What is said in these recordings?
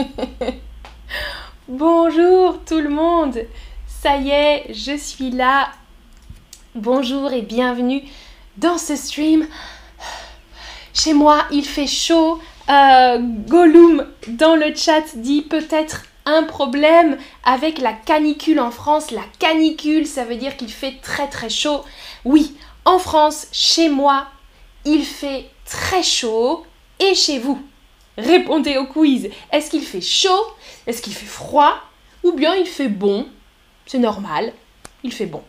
Bonjour tout le monde. Ça y est, je suis là. Bonjour et bienvenue dans ce stream. Chez moi, il fait chaud. Euh, Gollum dans le chat dit peut-être un problème avec la canicule en France. La canicule, ça veut dire qu'il fait très très chaud. Oui, en France, chez moi, il fait très chaud. Et chez vous? Répondez au quiz. Est-ce qu'il fait chaud? Est-ce qu'il fait froid? Ou bien il fait bon? C'est normal, il fait bon.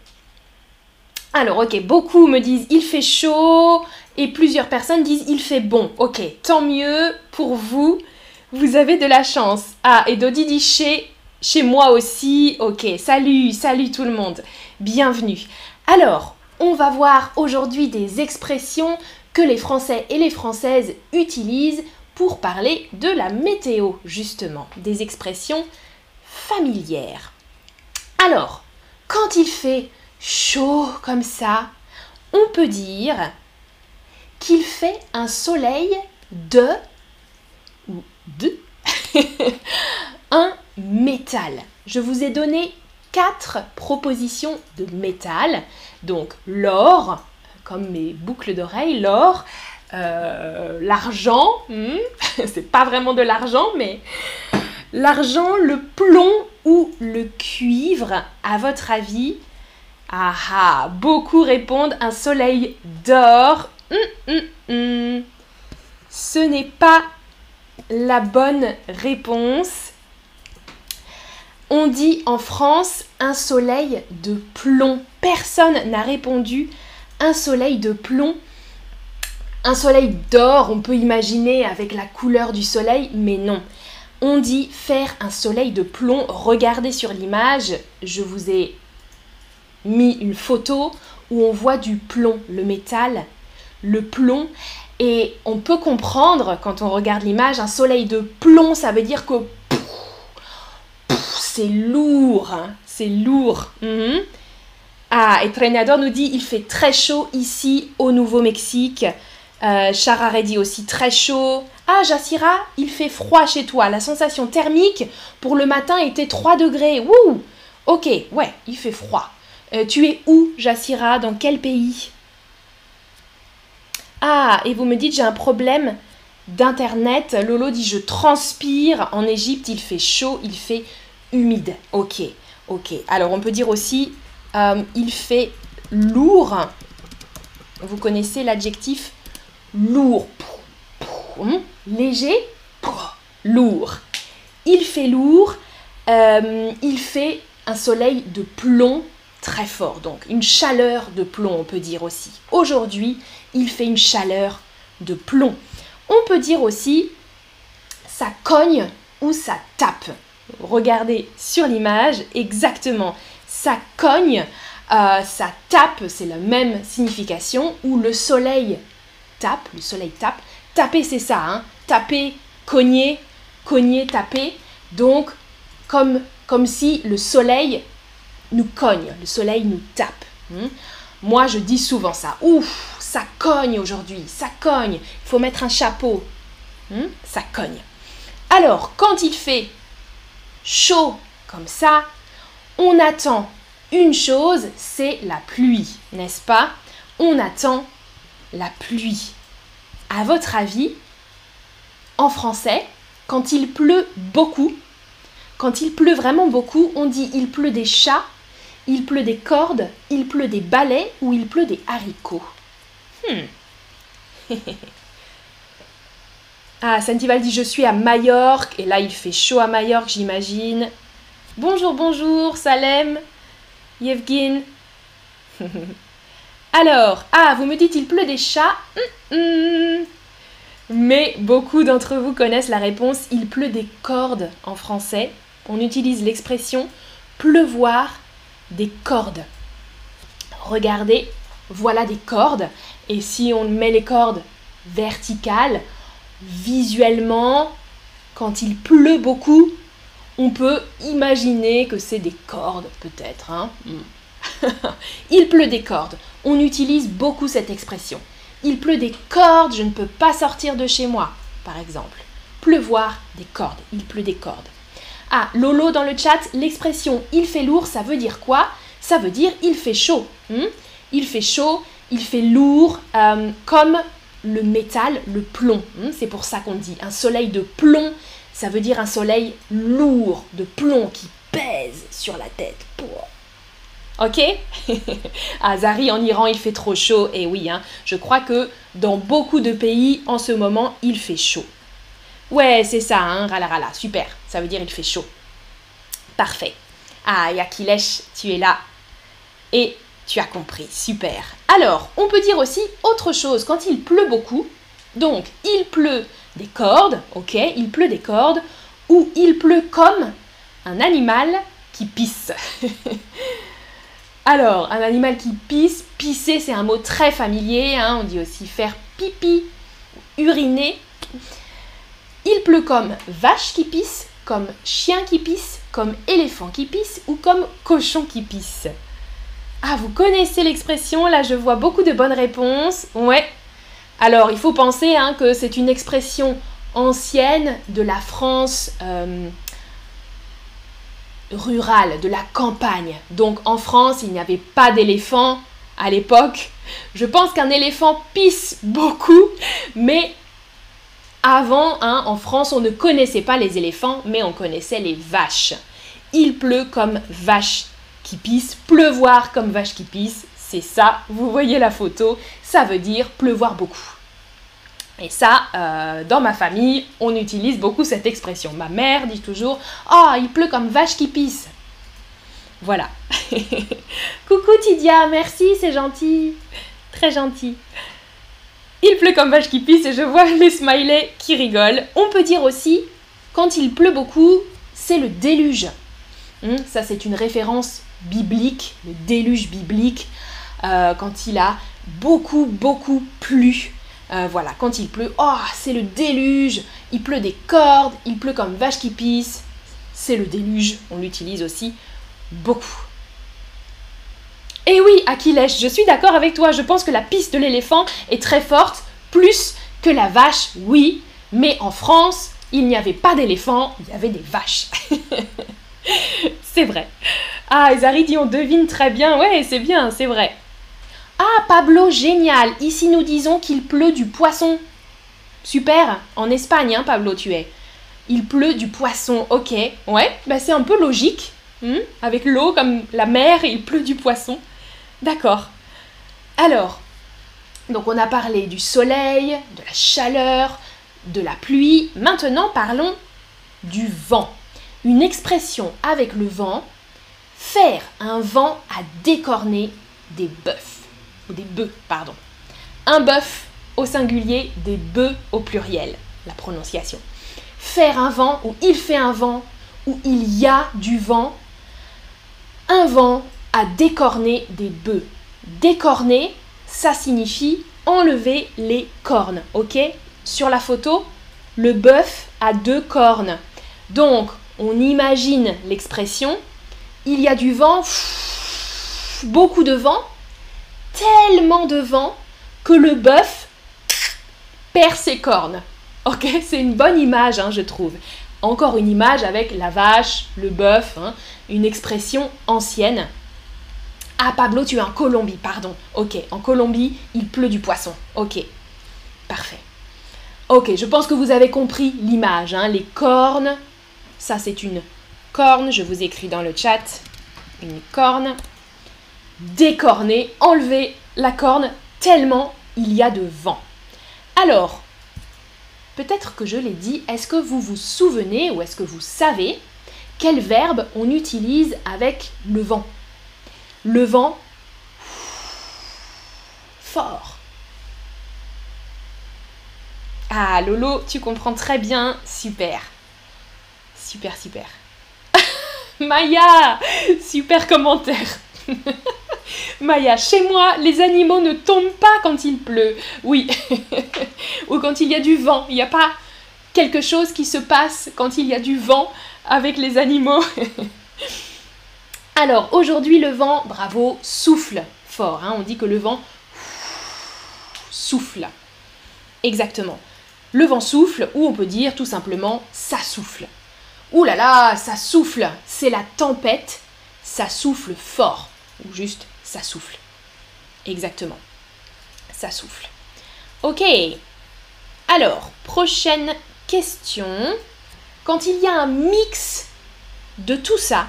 Alors, ok, beaucoup me disent il fait chaud et plusieurs personnes disent il fait bon. Ok, tant mieux pour vous. Vous avez de la chance. Ah, et Dodi chez, chez moi aussi. Ok, salut, salut tout le monde. Bienvenue. Alors, on va voir aujourd'hui des expressions que les Français et les Françaises utilisent pour parler de la météo, justement, des expressions familières. Alors, quand il fait chaud comme ça, on peut dire qu'il fait un soleil de ou de un métal. Je vous ai donné quatre propositions de métal. Donc l'or, comme mes boucles d'oreilles, l'or, euh, l'argent, hmm, c'est pas vraiment de l'argent, mais l'argent, le plomb ou le cuivre, à votre avis? Ah ah, beaucoup répondent un soleil d'or. Hum, hum. Ce n'est pas la bonne réponse. On dit en France un soleil de plomb. Personne n'a répondu un soleil de plomb. Un soleil d'or, on peut imaginer avec la couleur du soleil, mais non. On dit faire un soleil de plomb. Regardez sur l'image, je vous ai mis une photo où on voit du plomb, le métal, le plomb. Et on peut comprendre quand on regarde l'image, un soleil de plomb, ça veut dire que c'est lourd, hein. c'est lourd. Mhm. Ah, et Trenador nous dit il fait très chaud ici au Nouveau-Mexique. Euh, Charare dit aussi très chaud. Ah, Jassira, il fait froid chez toi. La sensation thermique pour le matin était 3 degrés. Wouh Ok, ouais, il fait froid. Euh, tu es où, Jassira? Dans quel pays? Ah, et vous me dites j'ai un problème d'internet. Lolo dit je transpire. En Égypte, il fait chaud, il fait humide. Ok, ok. Alors on peut dire aussi euh, il fait lourd. Vous connaissez l'adjectif lourd, hmm? léger, lourd. Il fait lourd, euh, il fait un soleil de plomb très fort, donc une chaleur de plomb, on peut dire aussi. Aujourd'hui, il fait une chaleur de plomb. On peut dire aussi ça cogne ou ça tape. Regardez sur l'image exactement. Ça cogne, euh, ça tape, c'est la même signification, ou le soleil tape, le soleil tape. Taper, c'est ça, hein. Taper, cogner, cogner, taper. Donc, comme, comme si le soleil nous cogne, le soleil nous tape. Hmm. Moi, je dis souvent ça. Ouf, ça cogne aujourd'hui, ça cogne. Il faut mettre un chapeau. Hmm. Ça cogne. Alors, quand il fait chaud comme ça, on attend une chose, c'est la pluie, n'est-ce pas? On attend la pluie. À votre avis, en français, quand il pleut beaucoup, quand il pleut vraiment beaucoup, on dit il pleut des chats, il pleut des cordes, il pleut des balais ou il pleut des haricots? Hmm. ah, Santival dit je suis à Majorque et là il fait chaud à Majorque, j'imagine. Bonjour, bonjour, Salem, Yevgin. Alors, ah, vous me dites il pleut des chats? Mais beaucoup d'entre vous connaissent la réponse il pleut des cordes en français. On utilise l'expression pleuvoir des cordes. Regardez, voilà des cordes. Et si on met les cordes verticales, visuellement, quand il pleut beaucoup, on peut imaginer que c'est des cordes, peut-être. Hein hmm. il pleut des cordes on utilise beaucoup cette expression. Il pleut des cordes, je ne peux pas sortir de chez moi, par exemple. pleuvoir des cordes. Il pleut des cordes. Ah, Lolo dans le chat, l'expression il fait lourd, ça veut dire quoi? Ça veut dire il fait chaud. Hmm? il fait chaud, il fait lourd, euh, comme le métal, le plomb. Hmm? C'est pour ça qu'on dit un soleil de plomb, ça veut dire un soleil lourd, de plomb qui pèse sur la tête. Ok? À Zari, en Iran, il fait trop chaud. Et oui, hein, je crois que dans beaucoup de pays, en ce moment, il fait chaud. Ouais, c'est ça, hein, rala, super. Ça veut dire il fait chaud. Parfait. Ah, Yakilesh, tu es là. Et tu as compris, super. Alors, on peut dire aussi autre chose quand il pleut beaucoup. Donc, il pleut des cordes, ok, il pleut des cordes, ou il pleut comme un animal qui pisse. Alors, un animal qui pisse, pisser c'est un mot très familier, hein. on dit aussi faire pipi, uriner. Il pleut comme vache qui pisse, comme chien qui pisse, comme éléphant qui pisse ou comme cochon qui pisse. Ah, vous connaissez l'expression, là je vois beaucoup de bonnes réponses. Ouais. Alors, il faut penser hein, que c'est une expression ancienne de la France euh, rurale, de la campagne. Donc en France, il n'y avait pas d'éléphant à l'époque. Je pense qu'un éléphant pisse beaucoup, mais avant, hein, en France, on ne connaissait pas les éléphants, mais on connaissait les vaches. Il pleut comme vache qui pisse, pleuvoir comme vache qui pisse, c'est ça, vous voyez la photo, ça veut dire pleuvoir beaucoup. Et ça, euh, dans ma famille, on utilise beaucoup cette expression. Ma mère dit toujours Oh, il pleut comme vache qui pisse. Voilà. Coucou Tidia, merci, c'est gentil. Très gentil. Il pleut comme vache qui pisse et je vois les smileys qui rigolent. On peut dire aussi, quand il pleut beaucoup, c'est le déluge. Hmm, ça, c'est une référence biblique, le déluge biblique, euh, quand il a beaucoup, beaucoup plu. Euh, voilà, quand il pleut, oh, c'est le déluge, il pleut des cordes, il pleut comme vache qui pisse, c'est le déluge, on l'utilise aussi beaucoup. Et oui, Achilles, je suis d'accord avec toi, je pense que la piste de l'éléphant est très forte, plus que la vache, oui, mais en France, il n'y avait pas d'éléphant, il y avait des vaches. c'est vrai. Ah, Zari dit on devine très bien, ouais, c'est bien, c'est vrai. Ah, Pablo, génial. Ici, nous disons qu'il pleut du poisson. Super. En Espagne, hein, Pablo, tu es. Il pleut du poisson. Ok. Ouais, bah c'est un peu logique. Hmm? Avec l'eau, comme la mer, il pleut du poisson. D'accord. Alors, donc on a parlé du soleil, de la chaleur, de la pluie. Maintenant, parlons du vent. Une expression avec le vent, faire un vent à décorner des bœufs des bœufs, pardon. Un bœuf au singulier, des bœufs au pluriel, la prononciation. Faire un vent, ou il fait un vent, ou il y a du vent. Un vent à décorner des bœufs. Décorner, ça signifie enlever les cornes, ok? Sur la photo, le bœuf a deux cornes. Donc, on imagine l'expression, il y a du vent, beaucoup de vent, tellement de vent que le bœuf perd ses cornes. Ok, c'est une bonne image, hein, je trouve. Encore une image avec la vache, le bœuf, hein, une expression ancienne. Ah Pablo, tu es en Colombie, pardon. Ok, en Colombie, il pleut du poisson. Ok, parfait. Ok, je pense que vous avez compris l'image. Hein, les cornes, ça c'est une corne, je vous écris dans le chat. Une corne décorner, enlever la corne tellement il y a de vent. Alors, peut-être que je l'ai dit, est-ce que vous vous souvenez ou est-ce que vous savez quel verbe on utilise avec le vent? Le vent fort. Ah Lolo, tu comprends très bien, super. Super, super. Maya, super commentaire. Maya, chez moi, les animaux ne tombent pas quand il pleut. Oui. Ou quand il y a du vent. Il n'y a pas quelque chose qui se passe quand il y a du vent avec les animaux. Alors, aujourd'hui, le vent, bravo, souffle fort. Hein. On dit que le vent souffle. Exactement. le vent souffle ou on peut dire tout simplement ça souffle. Ouh là là, ça souffle, c'est la tempête, ça souffle fort ou juste ça souffle. Exactement. Ça souffle. Ok. Alors, prochaine question. Quand il y a un mix de tout ça,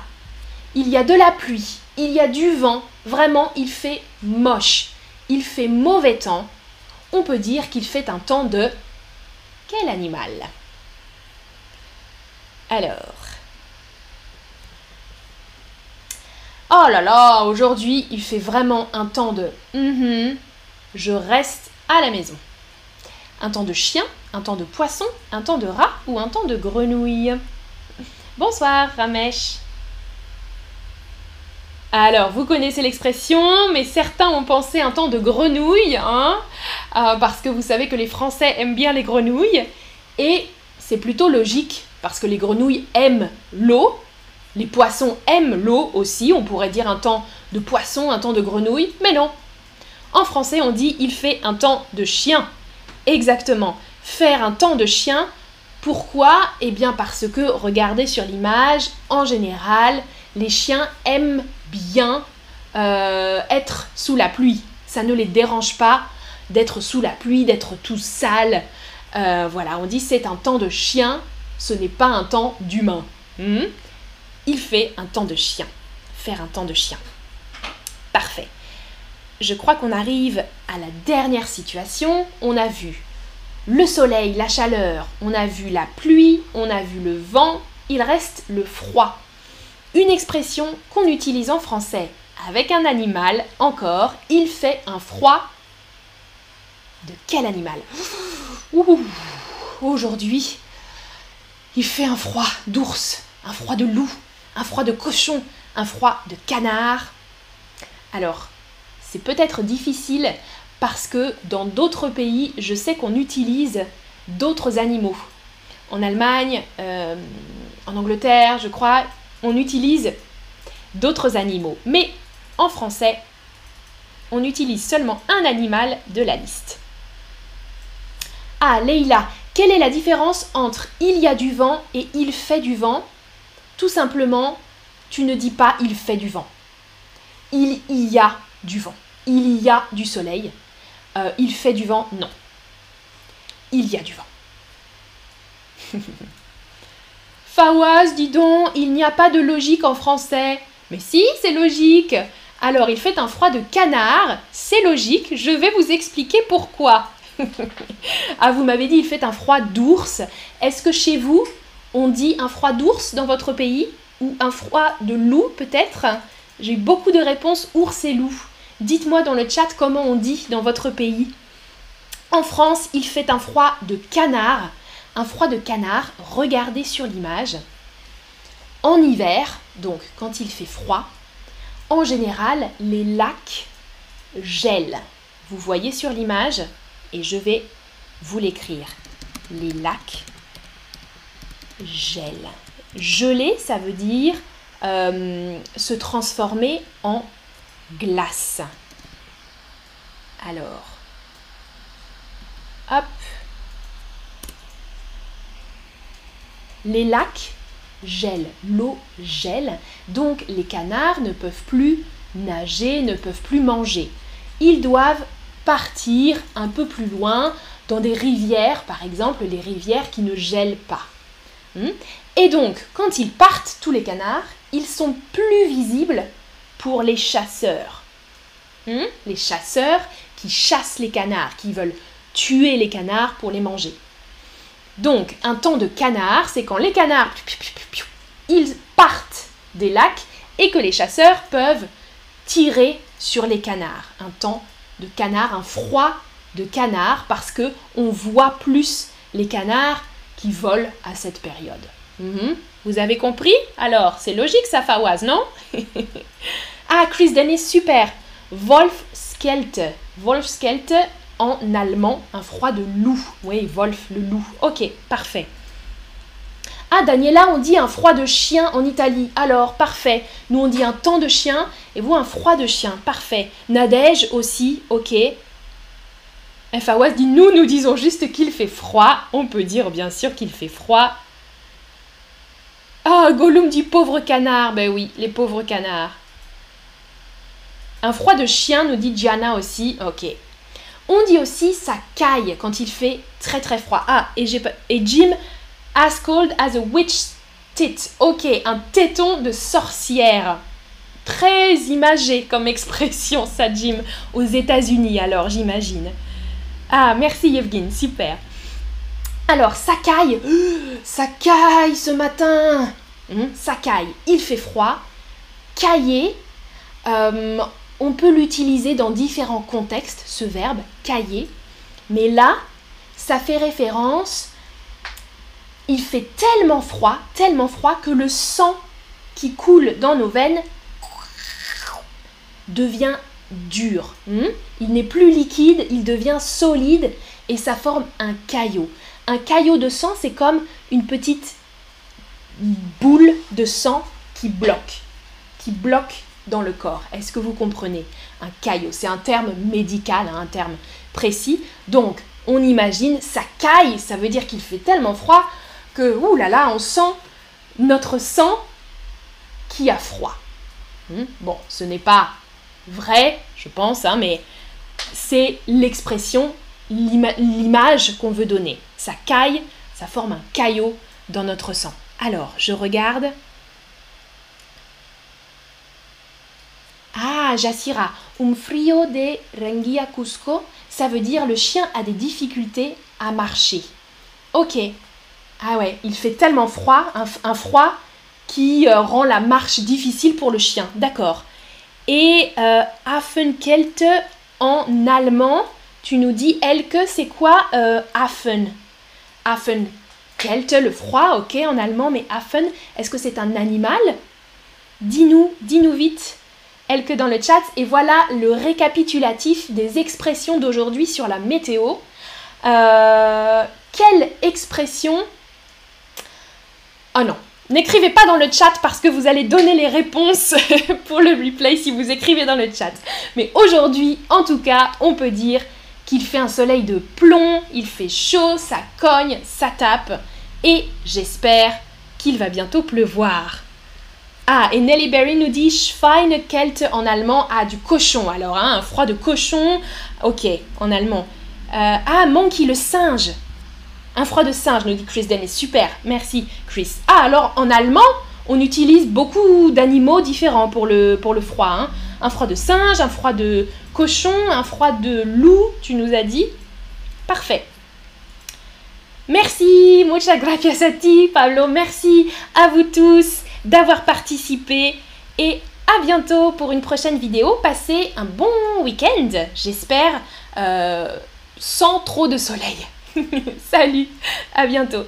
il y a de la pluie, il y a du vent, vraiment il fait moche, il fait mauvais temps, on peut dire qu'il fait un temps de quel animal? Alors. Oh là là, aujourd'hui il fait vraiment un temps de mm-hmm, je reste à la maison. Un temps de chien, un temps de poisson, un temps de rat ou un temps de grenouille Bonsoir Ramesh. Alors, vous connaissez l'expression, mais certains ont pensé un temps de grenouille, hein, euh, parce que vous savez que les Français aiment bien les grenouilles, et c'est plutôt logique, parce que les grenouilles aiment l'eau, les poissons aiment l'eau aussi, on pourrait dire un temps de poisson, un temps de grenouille, mais non. En français, on dit il fait un temps de chien. Exactement. Faire un temps de chien, pourquoi? Eh bien parce que, regardez sur l'image, en général, les chiens aiment bien euh, être sous la pluie. Ça ne les dérange pas d'être sous la pluie, d'être tout sale. Euh, voilà, on dit c'est un temps de chien, ce n'est pas un temps d'humain. Hmm? Il fait un temps de chien. Faire un temps de chien. Parfait. Je crois qu'on arrive à la dernière situation. On a vu le soleil, la chaleur, on a vu la pluie, on a vu le vent, il reste le froid. Une expression qu'on utilise en français avec un animal, encore, il fait un froid. De quel animal? Aujourd'hui, il fait un froid d'ours, un froid de loup, un froid de cochon, un froid de canard. Alors, c'est peut-être difficile parce que dans d'autres pays, je sais qu'on utilise d'autres animaux. En Allemagne, euh, en Angleterre, je crois, on utilise d'autres animaux. Mais en français, on utilise seulement un animal de la liste. Ah, Leïla, quelle est la différence entre il y a du vent et il fait du vent? Tout simplement, tu ne dis pas il fait du vent. Il y a du vent. Il y a du soleil. Euh, il fait du vent, non. Il y a du vent. Fawaz, dis donc, il n'y a pas de logique en français. Mais si, c'est logique. Alors, il fait un froid de canard, c'est logique, je vais vous expliquer pourquoi. ah, vous m'avez dit, il fait un froid d'ours. Est-ce que chez vous, on dit un froid d'ours dans votre pays Ou un froid de loup peut-être? J'ai beaucoup de réponses ours et loup. Dites-moi dans le chat comment on dit dans votre pays. En France, il fait un froid de canard un froid de canard, regardez sur l'image. En hiver, donc quand il fait froid, en général, les lacs gèlent. Vous voyez sur l'image et je vais vous l'écrire. Les lacs gèlent. Geler, ça veut dire euh, se transformer en glace. Alors, hop, les lacs gèlent, l'eau gèle, donc les canards ne peuvent plus nager, ne peuvent plus manger. Ils doivent partir un peu plus loin dans des rivières, par exemple les rivières qui ne gèlent pas. Hmm? Et donc, quand ils partent, tous les canards, ils sont plus visibles pour les chasseurs. Hmm? Les chasseurs qui chassent les canards, qui veulent tuer les canards pour les manger. Donc, un temps de canard, c'est quand les canards, ils partent des lacs et que les chasseurs peuvent tirer sur les canards. Un temps de canard, un froid de canard, parce que on voit plus les canards qui volent à cette période. Mhm. Vous avez compris? Alors, c'est logique ça, Fawaz, non? Ah, Chris Dennis, super Wolf Skelte. Wolf Skelte, en allemand un froid de loup. Oui, Wolf, le loup. Ok, parfait. Ah, Daniela, on dit un froid de chien en Italie. Alors, parfait. Nous, on dit un temps de chien et vous, un froid de chien. Parfait. Nadège aussi, ok. Fawaz dit nous, nous disons juste qu'il fait froid. On peut dire bien sûr qu'il fait froid. Ah, Gollum dit pauvre canard. Ben oui, les pauvres canards. Un froid de chien, nous dit Gianna aussi. Ok. On dit aussi ça caille quand il fait très très froid. Ah, et, Jim, as cold as a witch tit. Ok, un téton de sorcière. Très imagé comme expression, ça, Jim, aux États-Unis, alors, j'imagine. Ah, merci Yevgin, super. Alors, ça caille. Ça caille ce matin. Hmm, ça caille. Il fait froid. Cailler. Euh, on peut l'utiliser dans différents contextes, ce verbe, cailler. Mais là, ça fait référence. Il fait tellement froid, tellement froid que le sang qui coule dans nos veines devient dur. Hmm? Il n'est plus liquide, il devient solide et ça forme un caillot. Un caillot de sang, c'est comme une petite boule de sang qui bloque, qui bloque dans le corps. Est-ce que vous comprenez? Un caillot, c'est un terme médical, hein, un terme précis. Donc, on imagine, ça caille, ça veut dire qu'il fait tellement froid que, ouh là là, on sent notre sang qui a froid. Hmm? Bon, ce n'est pas vrai, je pense, hein, mais c'est l'expression, l'image qu'on veut donner. Ça caille, ça forme un caillot dans notre sang. Alors, je regarde. Ah, Jassira, un frio de Rengia Cusco, ça veut dire le chien a des difficultés à marcher. Ok. Ah ouais, il fait tellement froid, un, froid qui euh, rend la marche difficile pour le chien. D'accord. Et euh, Affenkelte en allemand, tu nous dis Elke, c'est quoi euh, Affen? Affenkelte, le froid, ok, en allemand, mais Affen, est-ce que c'est un animal? Dis-nous, dis-nous vite. Elke dans le chat. Et voilà le récapitulatif des expressions d'aujourd'hui sur la météo. Euh, quelle expression? Oh non, N'écrivez pas dans le chat parce que vous allez donner les réponses pour le replay si vous écrivez dans le chat. Mais aujourd'hui, en tout cas, on peut dire qu'il fait un soleil de plomb, il fait chaud, ça cogne, ça tape. Et j'espère qu'il va bientôt pleuvoir. Ah, et Nelly Berry nous dit Schweinekelt en allemand. Ah, du cochon alors, hein, un froid de cochon. Ok, en allemand. Euh, ah, Monkey le singe. Un froid de singe, nous dit Chris Dennis. Super, merci Chris. Ah, alors en allemand, on utilise beaucoup d'animaux différents pour le, pour le froid. Hein. Un froid de singe, un froid de cochon, un froid de loup, tu nous as dit. Parfait. Merci, muchas gracias a ti, Pablo. Merci à vous tous d'avoir participé et à bientôt pour une prochaine vidéo. Passez un bon week-end, j'espère, euh, sans trop de soleil. Salut, à bientôt.